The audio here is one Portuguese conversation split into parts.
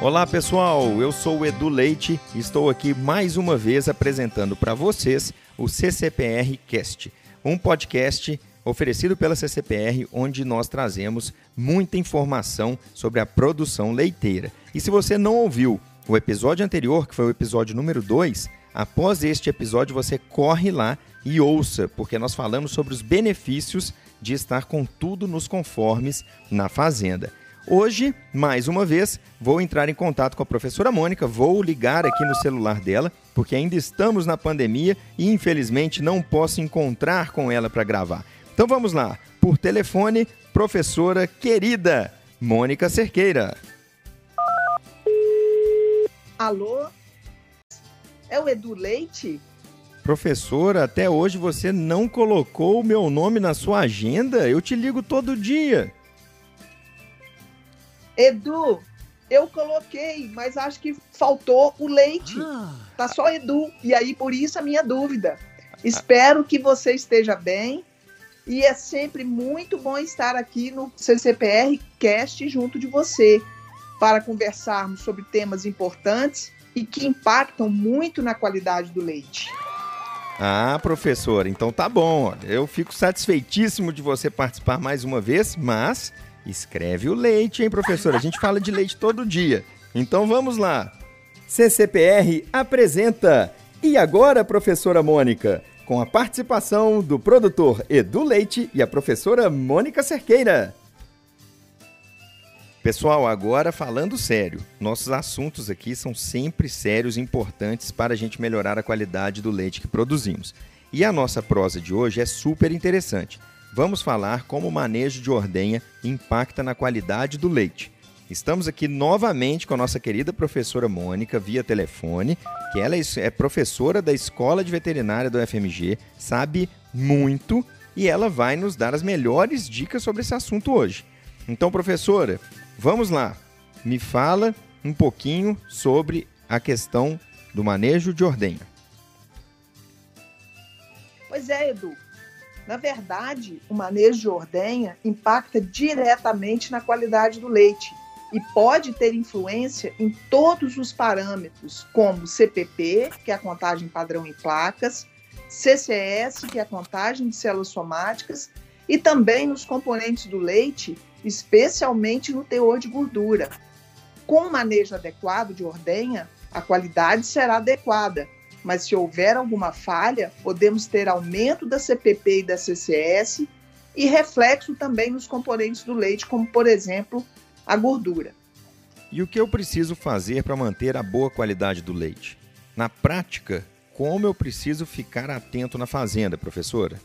Olá pessoal, eu sou o Edu Leite e estou aqui mais uma vez apresentando para vocês o CCPR Cast, um podcast oferecido pela CCPR onde nós trazemos muita informação sobre a produção leiteira. E se você não ouviu o episódio anterior, que foi o episódio número 2, após este episódio você corre lá e ouça, porque nós falamos sobre os benefícios de estar com tudo nos conformes na fazenda. Hoje, mais uma vez, vou entrar em contato com a professora Mônica, vou ligar aqui no celular dela, porque ainda estamos na pandemia e infelizmente não posso encontrar com ela para gravar. Então vamos lá, por telefone, professora querida Mônica Cerqueira. Alô? É o Edu Leite? Professora, até hoje você não colocou o meu nome na sua agenda? Eu te ligo todo dia. Edu, eu coloquei, mas acho que faltou o leite. Ah. Tá só Edu. E aí, por isso a minha dúvida. Espero que você esteja bem. E é sempre muito bom estar aqui no CCPR Cast junto de você para conversarmos sobre temas importantes e que impactam muito na qualidade do leite. Ah, professora, então tá bom. Eu fico satisfeitíssimo de você participar mais uma vez, mas Escreve o leite, hein, professor? A gente fala de leite todo dia. Então vamos lá. CCPR apresenta E agora, professora Mônica? Com a participação do produtor Edu Leite e a professora Mônica Cerqueira. Pessoal, agora falando sério, nossos assuntos aqui são sempre sérios e importantes para a gente melhorar a qualidade do leite que produzimos. E a nossa prosa de hoje é super interessante vamos falar como o manejo de ordenha impacta na qualidade do leite. Estamos aqui novamente com a nossa querida professora Mônica via telefone, que ela é professora da Escola de Veterinária do FMG, sabe muito e ela vai nos dar as melhores dicas sobre esse assunto hoje. Então, professora, vamos lá. Me fala um pouquinho sobre a questão do manejo de ordenha. Pois é, Edu. Na verdade, o manejo de ordenha impacta diretamente na qualidade do leite e pode ter influência em todos os parâmetros, como CPP, que é a contagem padrão em placas, CCS, que é a contagem de células somáticas, e também nos componentes do leite, especialmente no teor de gordura. Com o manejo adequado de ordenha, a qualidade será adequada mas se houver alguma falha, podemos ter aumento da CPP e da CCS e reflexo também nos componentes do leite, como por exemplo a gordura. E o que eu preciso fazer para manter a boa qualidade do leite? Na prática, como eu preciso ficar atento na fazenda, professora?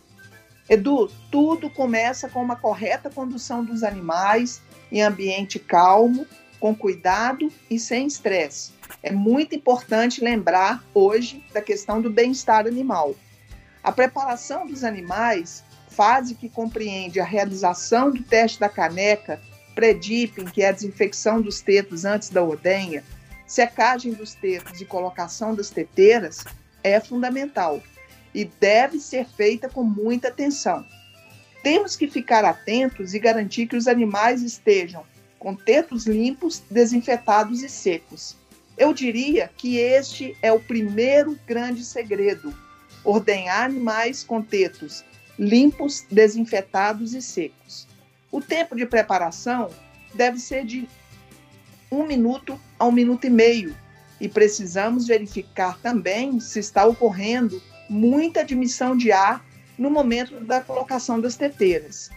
Edu, tudo começa com uma correta condução dos animais em ambiente calmo, com cuidado e sem estresse. É muito importante lembrar hoje da questão do bem-estar animal. A preparação dos animais, fase que compreende a realização do teste da caneca, pré-dipping, que é a desinfecção dos tetos antes da ordenha, secagem dos tetos e colocação das teteiras, é fundamental e deve ser feita com muita atenção. Temos que ficar atentos e garantir que os animais estejam com tetos limpos, desinfetados e secos. Eu diria que este é o primeiro grande segredo: ordenhar animais com tetos limpos, desinfetados e secos. O tempo de preparação deve ser de um minuto a um minuto e meio e precisamos verificar também se está ocorrendo muita admissão de ar no momento da colocação das teteiras.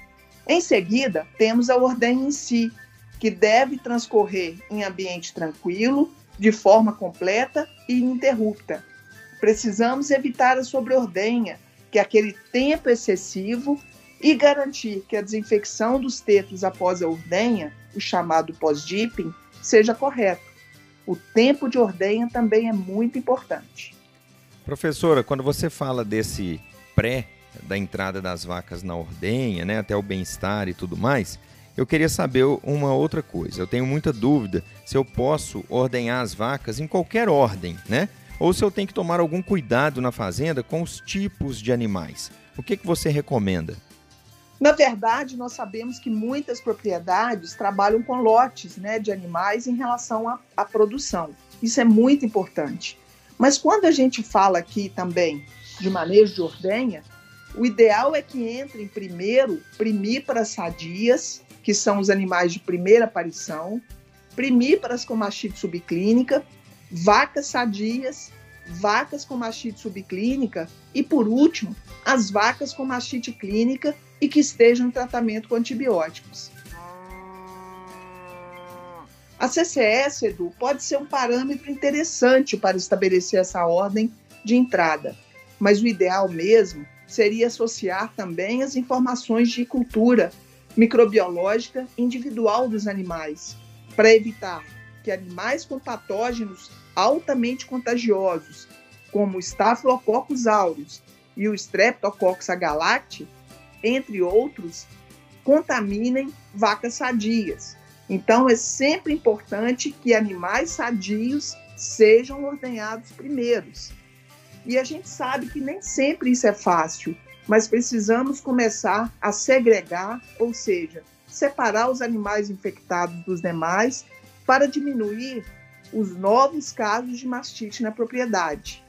Em seguida, temos a ordenha em si, que deve transcorrer em ambiente tranquilo, de forma completa e ininterrupta. Precisamos evitar a sobreordenha, que é aquele tempo excessivo, e garantir que a desinfecção dos tetos após a ordenha, o chamado pós-dipping, seja correto. O tempo de ordenha também é muito importante. Professora, quando você fala desse pré da entrada das vacas na ordenha, né, até o bem-estar e tudo mais, eu queria saber uma outra coisa. Eu tenho muita dúvida se eu posso ordenhar as vacas em qualquer ordem, né? Ou se eu tenho que tomar algum cuidado na fazenda com os tipos de animais. O que, que você recomenda? Na verdade, nós sabemos que muitas propriedades trabalham com lotes né, de animais em relação à, à produção. Isso é muito importante. Mas quando a gente fala aqui também de manejo de ordenha, o ideal é que entrem primeiro primíparas sadias, que são os animais de primeira aparição, primíparas com mastite subclínica, vacas sadias, vacas com mastite subclínica e, por último, as vacas com mastite clínica e que estejam em tratamento com antibióticos. A CCS, Edu, pode ser um parâmetro interessante para estabelecer essa ordem de entrada, mas o ideal mesmo seria associar também as informações de cultura microbiológica individual dos animais, para evitar que animais com patógenos altamente contagiosos, como o Staphylococcus aureus e o Streptococcus agalacti, entre outros, contaminem vacas sadias. Então, é sempre importante que animais sadios sejam ordenhados primeiros. E a gente sabe que nem sempre isso é fácil, mas precisamos começar a segregar, ou seja, separar os animais infectados dos demais para diminuir os novos casos de mastite na propriedade.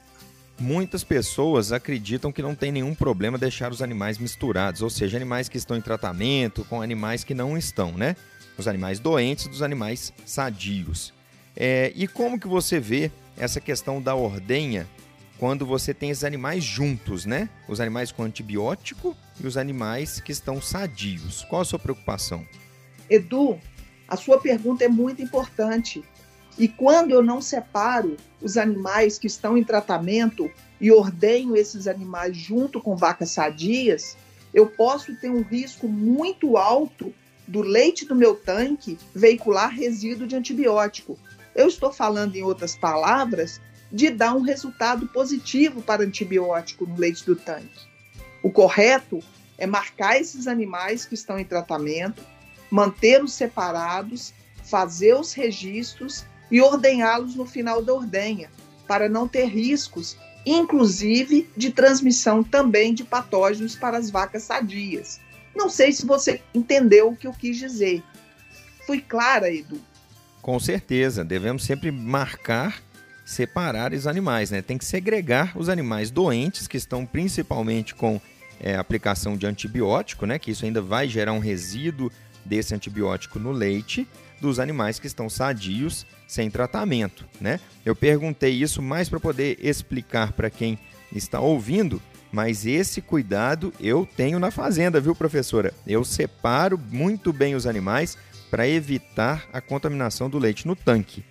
Muitas pessoas acreditam que não tem nenhum problema deixar os animais misturados, ou seja, animais que estão em tratamento com animais que não estão, né? Os animais doentes dos animais sadios. É, e como que você vê essa questão da ordenha quando você tem esses animais juntos, né? Os animais com antibiótico e os animais que estão sadios. Qual a sua preocupação? Edu, a sua pergunta é muito importante. E quando eu não separo os animais que estão em tratamento e ordenho esses animais junto com vacas sadias, eu posso ter um risco muito alto do leite do meu tanque veicular resíduo de antibiótico. Eu estou falando, em outras palavras, de dar um resultado positivo para antibiótico no leite do tanque. O correto é marcar esses animais que estão em tratamento, mantê-los separados, fazer os registros e ordenhá-los no final da ordenha, para não ter riscos, inclusive de transmissão também de patógenos para as vacas sadias. Não sei se você entendeu o que eu quis dizer. Fui clara, Edu? Com certeza, devemos sempre marcar separar os animais, né? Tem que segregar os animais doentes, que estão principalmente com é, aplicação de antibiótico, né? Que isso ainda vai gerar um resíduo desse antibiótico no leite, dos animais que estão sadios, sem tratamento, né? Eu perguntei isso mais para poder explicar para quem está ouvindo, mas esse cuidado eu tenho na fazenda, viu, professora? Eu separo muito bem os animais para evitar a contaminação do leite no tanque.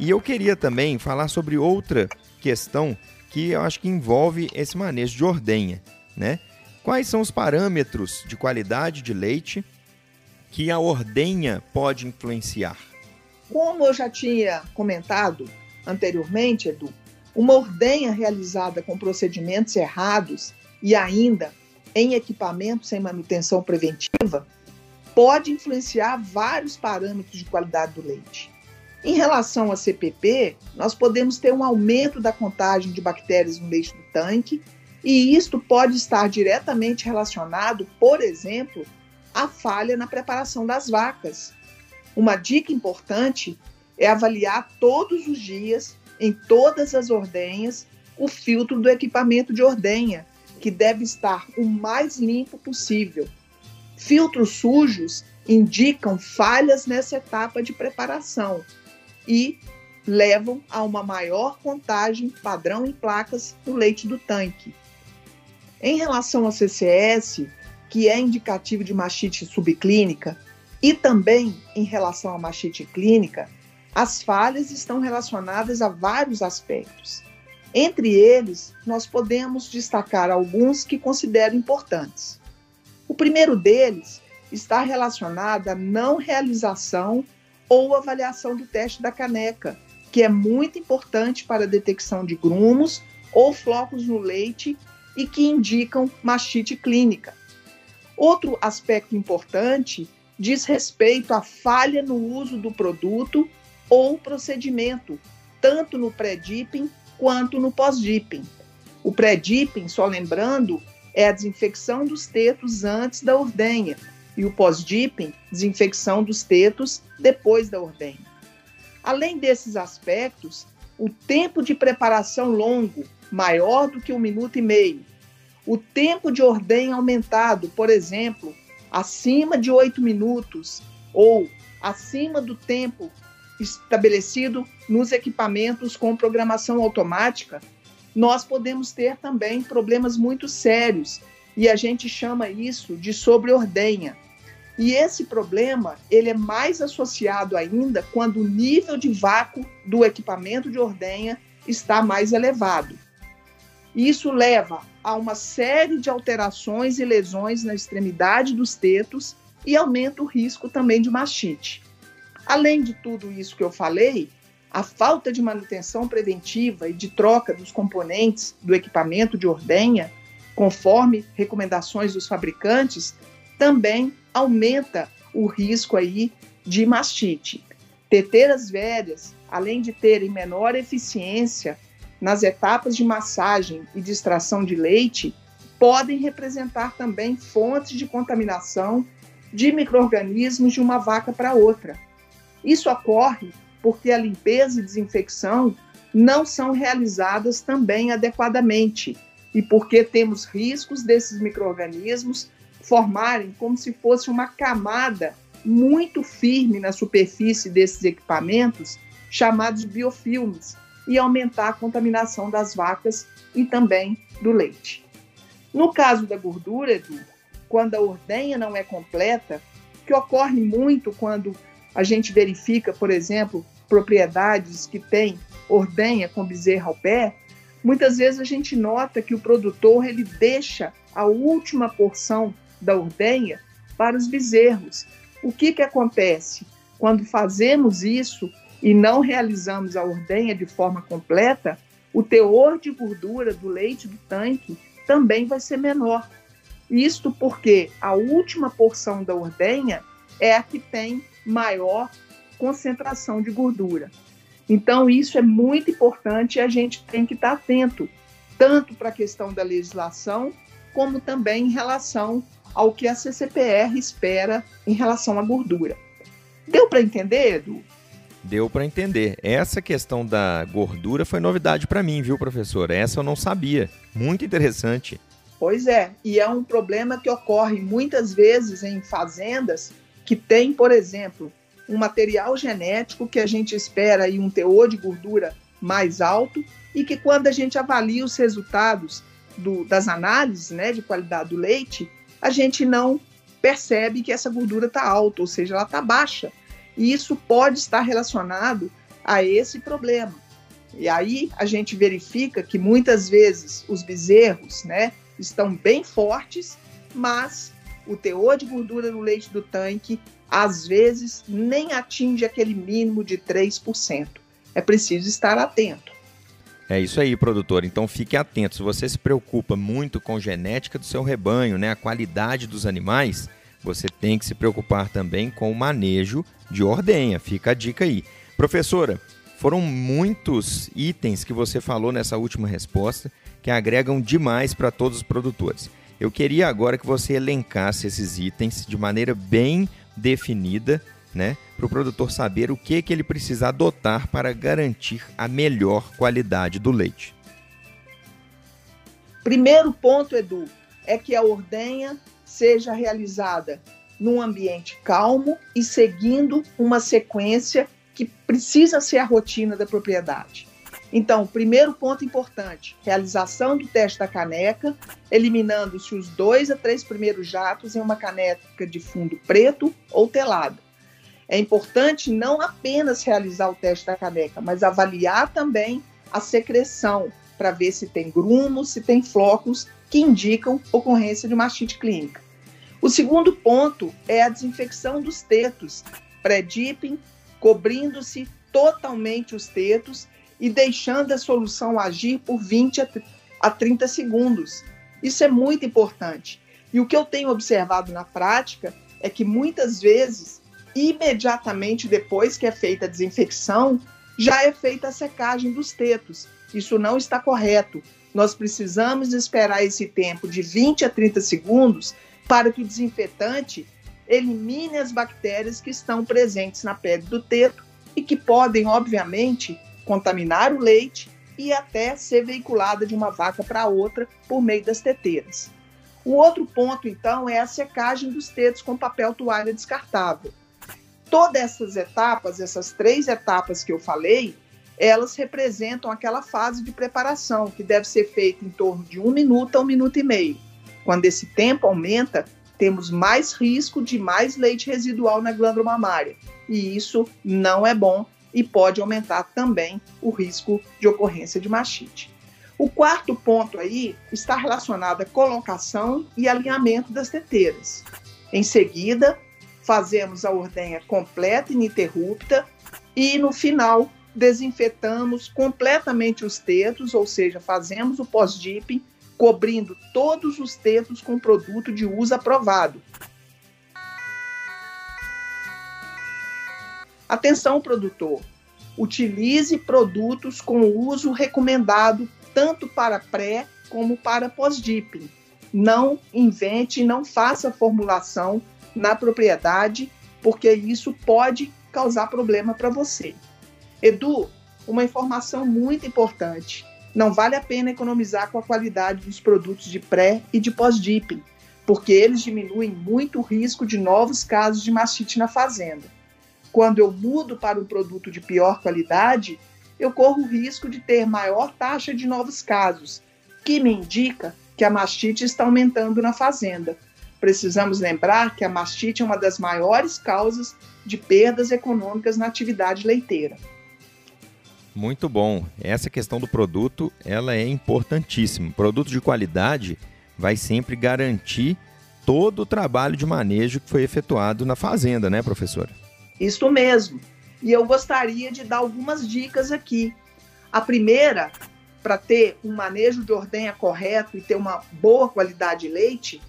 E eu queria também falar sobre outra questão que eu acho que envolve esse manejo de ordenha, né? Quais são os parâmetros de qualidade de leite que a ordenha pode influenciar? Como eu já tinha comentado anteriormente, Edu, uma ordenha realizada com procedimentos errados e ainda em equipamento sem manutenção preventiva pode influenciar vários parâmetros de qualidade do leite. Em relação a CPP, nós podemos ter um aumento da contagem de bactérias no leite do tanque, e isto pode estar diretamente relacionado, por exemplo, à falha na preparação das vacas. Uma dica importante é avaliar todos os dias, em todas as ordenhas, o filtro do equipamento de ordenha, que deve estar o mais limpo possível. Filtros sujos indicam falhas nessa etapa de preparação e levam a uma maior contagem padrão em placas no leite do tanque. Em relação ao CCS, que é indicativo de mastite subclínica, e também em relação à mastite clínica, as falhas estão relacionadas a vários aspectos. Entre eles, nós podemos destacar alguns que considero importantes. O primeiro deles está relacionado à não realização ou avaliação do teste da caneca, que é muito importante para a detecção de grumos ou flocos no leite e que indicam mastite clínica. Outro aspecto importante diz respeito à falha no uso do produto ou procedimento, tanto no pré-dipping quanto no pós-dipping. O pré-dipping, só lembrando, é a desinfecção dos tetos antes da ordenha e o pós-dipping, desinfecção dos tetos depois da ordenha. Além desses aspectos, o tempo de preparação longo, maior do que um minuto e meio, o tempo de ordenha aumentado, por exemplo, acima de oito minutos ou acima do tempo estabelecido nos equipamentos com programação automática, nós podemos ter também problemas muito sérios e a gente chama isso de sobreordenha. E esse problema ele é mais associado ainda quando o nível de vácuo do equipamento de ordenha está mais elevado. Isso leva a uma série de alterações e lesões na extremidade dos tetos e aumenta o risco também de mastite. Além de tudo isso que eu falei, a falta de manutenção preventiva e de troca dos componentes do equipamento de ordenha, conforme recomendações dos fabricantes, também aumenta o risco aí de mastite. Teteiras velhas, além de terem menor eficiência nas etapas de massagem e de extração de leite, podem representar também fontes de contaminação de micro-organismos de uma vaca para outra. Isso ocorre porque a limpeza e desinfecção não são realizadas também adequadamente e porque temos riscos desses micro-organismos formarem como se fosse uma camada muito firme na superfície desses equipamentos, chamados biofilmes, e aumentar a contaminação das vacas e também do leite. No caso da gordura, Edu, quando a ordenha não é completa, que ocorre muito quando a gente verifica, por exemplo, propriedades que têm ordenha com bezerra ao pé, muitas vezes a gente nota que o produtor ele deixa a última porção da ordenha para os bezerros. O que, que acontece? Quando fazemos isso, e não realizamos a ordenha de forma completa, o teor de gordura do leite do tanque também vai ser menor. Isto porque a última porção da ordenha é a que tem maior concentração de gordura. Então, isso é muito importante e a gente tem que estar atento, tanto para a questão da legislação, como também em relação ao que a CCPR espera em relação à gordura. Deu para entender, Edu? Deu para entender. Essa questão da gordura foi novidade para mim, viu, professor? Essa eu não sabia. Muito interessante. Pois é, e é um problema que ocorre muitas vezes em fazendas que tem, por exemplo, um material genético que a gente espera aí um teor de gordura mais alto e que quando a gente avalia os resultados do, das análises né, de qualidade do leite, a gente não percebe que essa gordura está alta, ou seja, ela está baixa. E isso pode estar relacionado a esse problema. E aí a gente verifica que muitas vezes os bezerros né, estão bem fortes, mas o teor de gordura no leite do tanque às vezes nem atinge aquele mínimo de 3%. É preciso estar atento. É isso aí, produtor. Então fique atento. Se você se preocupa muito com genética do seu rebanho, né, a qualidade dos animais, você tem que se preocupar também com o manejo de ordenha. Fica a dica aí. Professora, foram muitos itens que você falou nessa última resposta que agregam demais para todos os produtores. Eu queria agora que você elencasse esses itens de maneira bem definida, né, para o produtor saber o que, que ele precisa adotar para garantir a melhor qualidade do leite. Primeiro ponto, Edu, é que a ordenha seja realizada num ambiente calmo e seguindo uma sequência que precisa ser a rotina da propriedade. Então, primeiro ponto importante: realização do teste da caneca, eliminando-se os dois a três primeiros jatos em uma caneca de fundo preto ou telado. É importante não apenas realizar o teste da caneca, mas avaliar também a secreção para ver se tem grumos, se tem flocos que indicam ocorrência de mastite clínica. O segundo ponto é a desinfecção dos tetos, pré-dipping, cobrindo-se totalmente os tetos e deixando a solução agir por 20 a 30 segundos. Isso é muito importante. E o que eu tenho observado na prática é que muitas vezes, imediatamente depois que é feita a desinfecção, já é feita a secagem dos tetos. Isso não está correto. Nós precisamos esperar esse tempo de 20 a 30 segundos para que o desinfetante elimine as bactérias que estão presentes na pele do teto e que podem, obviamente, contaminar o leite e até ser veiculada de uma vaca para outra por meio das teteiras. O outro ponto, então, é a secagem dos tetos com papel toalha descartável. Todas essas etapas, essas três etapas que eu falei, elas representam aquela fase de preparação que deve ser feita em torno de um minuto a um minuto e meio. Quando esse tempo aumenta, temos mais risco de mais leite residual na glândula mamária. E isso não é bom e pode aumentar também o risco de ocorrência de mastite. O quarto ponto aí está relacionado à colocação e alinhamento das teteiras. Em seguida, fazemos a ordenha completa ininterrupta e no final desinfetamos completamente os tetos, ou seja, fazemos o pós-dipping, cobrindo todos os tetos com produto de uso aprovado. Atenção, produtor! Utilize produtos com uso recomendado tanto para pré como para pós-dipping. Não invente, não faça formulação na propriedade, porque isso pode causar problema para você. Edu, uma informação muito importante. Não vale a pena economizar com a qualidade dos produtos de pré e de pós-dipping, porque eles diminuem muito o risco de novos casos de mastite na fazenda. Quando eu mudo para um produto de pior qualidade, eu corro o risco de ter maior taxa de novos casos, que me indica que a mastite está aumentando na fazenda. Precisamos lembrar que a mastite é uma das maiores causas de perdas econômicas na atividade leiteira. Muito bom. Essa questão do produto, ela é importantíssima. Produto de qualidade vai sempre garantir todo o trabalho de manejo que foi efetuado na fazenda, né, professora? Isso mesmo. E eu gostaria de dar algumas dicas aqui. A primeira, para ter um manejo de ordenha correto e ter uma boa qualidade de leite,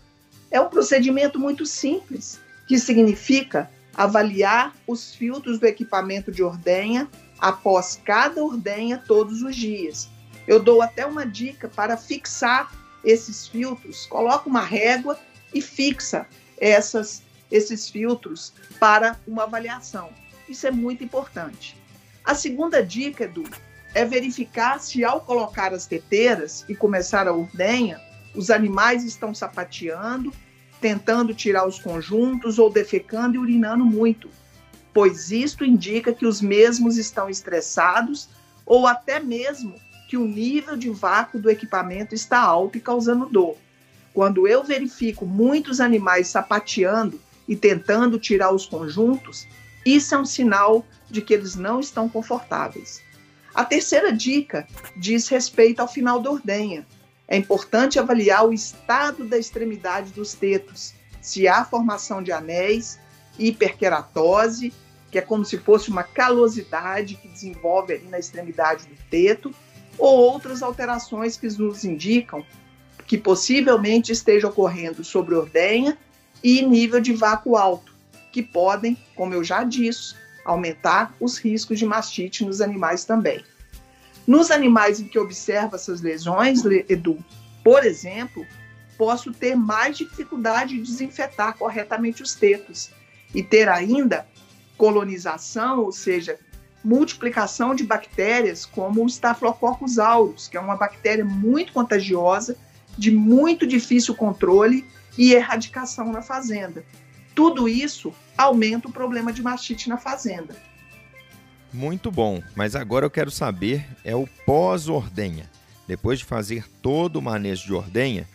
é um procedimento muito simples, que significa avaliar os filtros do equipamento de ordenha após cada ordenha todos os dias. Eu dou até uma dica para fixar esses filtros. Coloca uma régua e fixa essas, esses filtros para uma avaliação. Isso é muito importante. A segunda dica, Edu, é verificar se ao colocar as teteiras e começar a ordenha, os animais estão sapateando, tentando tirar os conjuntos ou defecando e urinando muito pois isto indica que os mesmos estão estressados ou até mesmo que o nível de vácuo do equipamento está alto e causando dor. Quando eu verifico muitos animais sapateando e tentando tirar os conjuntos, isso é um sinal de que eles não estão confortáveis. A terceira dica diz respeito ao final da ordenha. É importante avaliar o estado da extremidade dos tetos, se há formação de anéis, hiperkeratose, que é como se fosse uma calosidade que desenvolve ali na extremidade do teto, ou outras alterações que nos indicam que possivelmente esteja ocorrendo sobre ordenha e nível de vácuo alto, que podem, como eu já disse, aumentar os riscos de mastite nos animais também. Nos animais em que observo essas lesões, Edu, por exemplo, posso ter mais dificuldade de desinfetar corretamente os tetos e ter ainda colonização, ou seja, multiplicação de bactérias, como o Staphylococcus aureus, que é uma bactéria muito contagiosa, de muito difícil controle e erradicação na fazenda. Tudo isso aumenta o problema de mastite na fazenda. Muito bom, mas agora eu quero saber é o pós-ordenha. Depois de fazer todo o manejo de ordenha,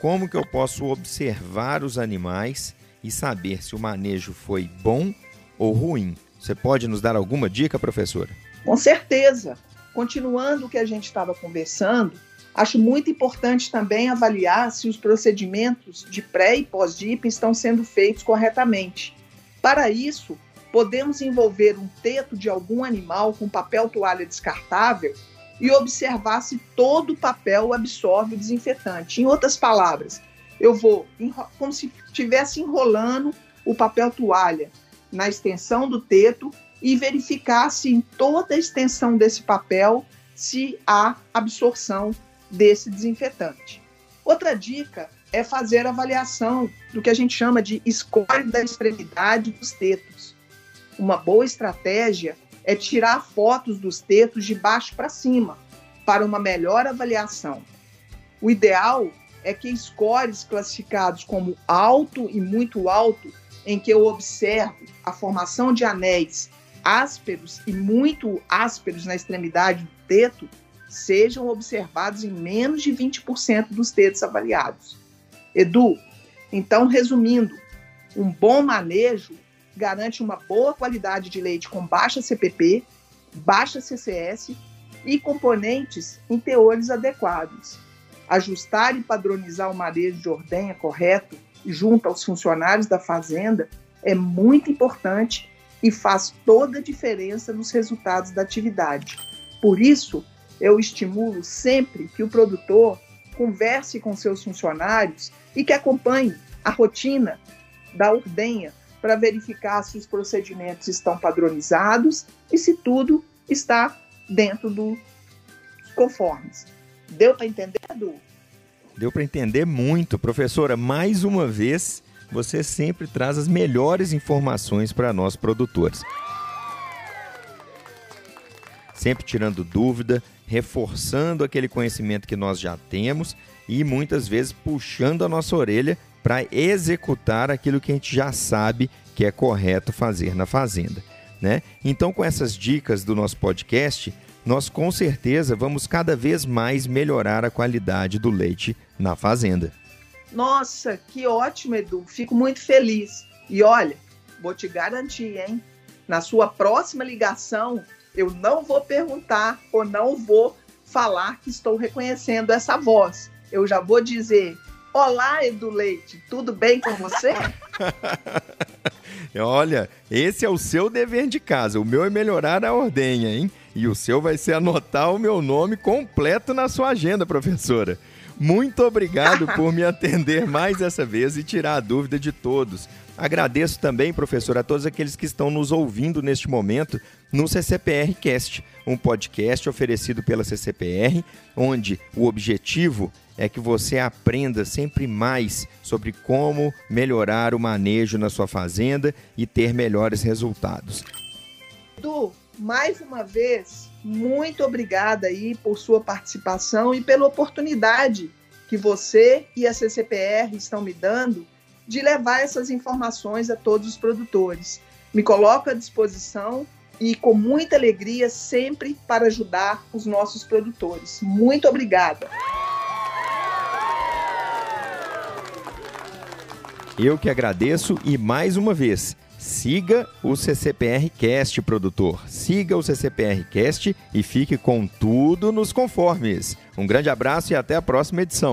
como que eu posso observar os animais e saber se o manejo foi bom ou ruim? Você pode nos dar alguma dica, professora? Com certeza. Continuando o que a gente estava conversando, acho muito importante também avaliar se os procedimentos de pré e pós-DIP estão sendo feitos corretamente. Para isso, podemos envolver um teto de algum animal com papel toalha descartável e observar se todo o papel absorve o desinfetante. Em outras palavras, eu vou como se estivesse enrolando o papel toalha na extensão do teto e verificar se em toda a extensão desse papel se há absorção desse desinfetante. Outra dica é fazer avaliação do que a gente chama de score da extremidade dos tetos. Uma boa estratégia é tirar fotos dos tetos de baixo para cima, para uma melhor avaliação. O ideal é que scores classificados como alto e muito alto, em que eu observo a formação de anéis ásperos e muito ásperos na extremidade do teto, sejam observados em menos de 20% dos tetos avaliados. Edu, então, resumindo, um bom manejo garante uma boa qualidade de leite com baixa CPP, baixa CCS e componentes em teores adequados. Ajustar e padronizar o manejo de ordenha correto junto aos funcionários da fazenda é muito importante e faz toda a diferença nos resultados da atividade. Por isso, eu estimulo sempre que o produtor converse com seus funcionários e que acompanhe a rotina da ordenha para verificar se os procedimentos estão padronizados e se tudo está dentro dos conformes. Deu para entender, Edu? Deu para entender muito. Professora, mais uma vez, você sempre traz as melhores informações para nós produtores. Sempre tirando dúvida, reforçando aquele conhecimento que nós já temos e muitas vezes puxando a nossa orelha para executar aquilo que a gente já sabe que é correto fazer na fazenda. Né? Então, com essas dicas do nosso podcast, nós com certeza vamos cada vez mais melhorar a qualidade do leite na fazenda. Nossa, que ótimo, Edu. Fico muito feliz. E olha, vou te garantir, hein? Na sua próxima ligação, eu não vou perguntar ou não vou falar que estou reconhecendo essa voz. Eu já vou dizer: Olá, Edu Leite, tudo bem com você? Olha, esse é o seu dever de casa. O meu é melhorar a ordenha, hein? E o seu vai ser anotar o meu nome completo na sua agenda, professora. Muito obrigado por me atender mais essa vez e tirar a dúvida de todos. Agradeço também, professor, a todos aqueles que estão nos ouvindo neste momento no CCPR Cast, um podcast oferecido pela CCPR, onde o objetivo é que você aprenda sempre mais sobre como melhorar o manejo na sua fazenda e ter melhores resultados. Edu, mais uma vez, muito obrigada aí por sua participação e pela oportunidade que você e a CCPR estão me dando de levar essas informações a todos os produtores. Me coloco à disposição e com muita alegria sempre para ajudar os nossos produtores. Muito obrigada. Eu que agradeço e mais uma vez, siga o CCPR Cast, produtor. Siga o CCPR Cast e fique com tudo nos conformes. Um grande abraço e até a próxima edição.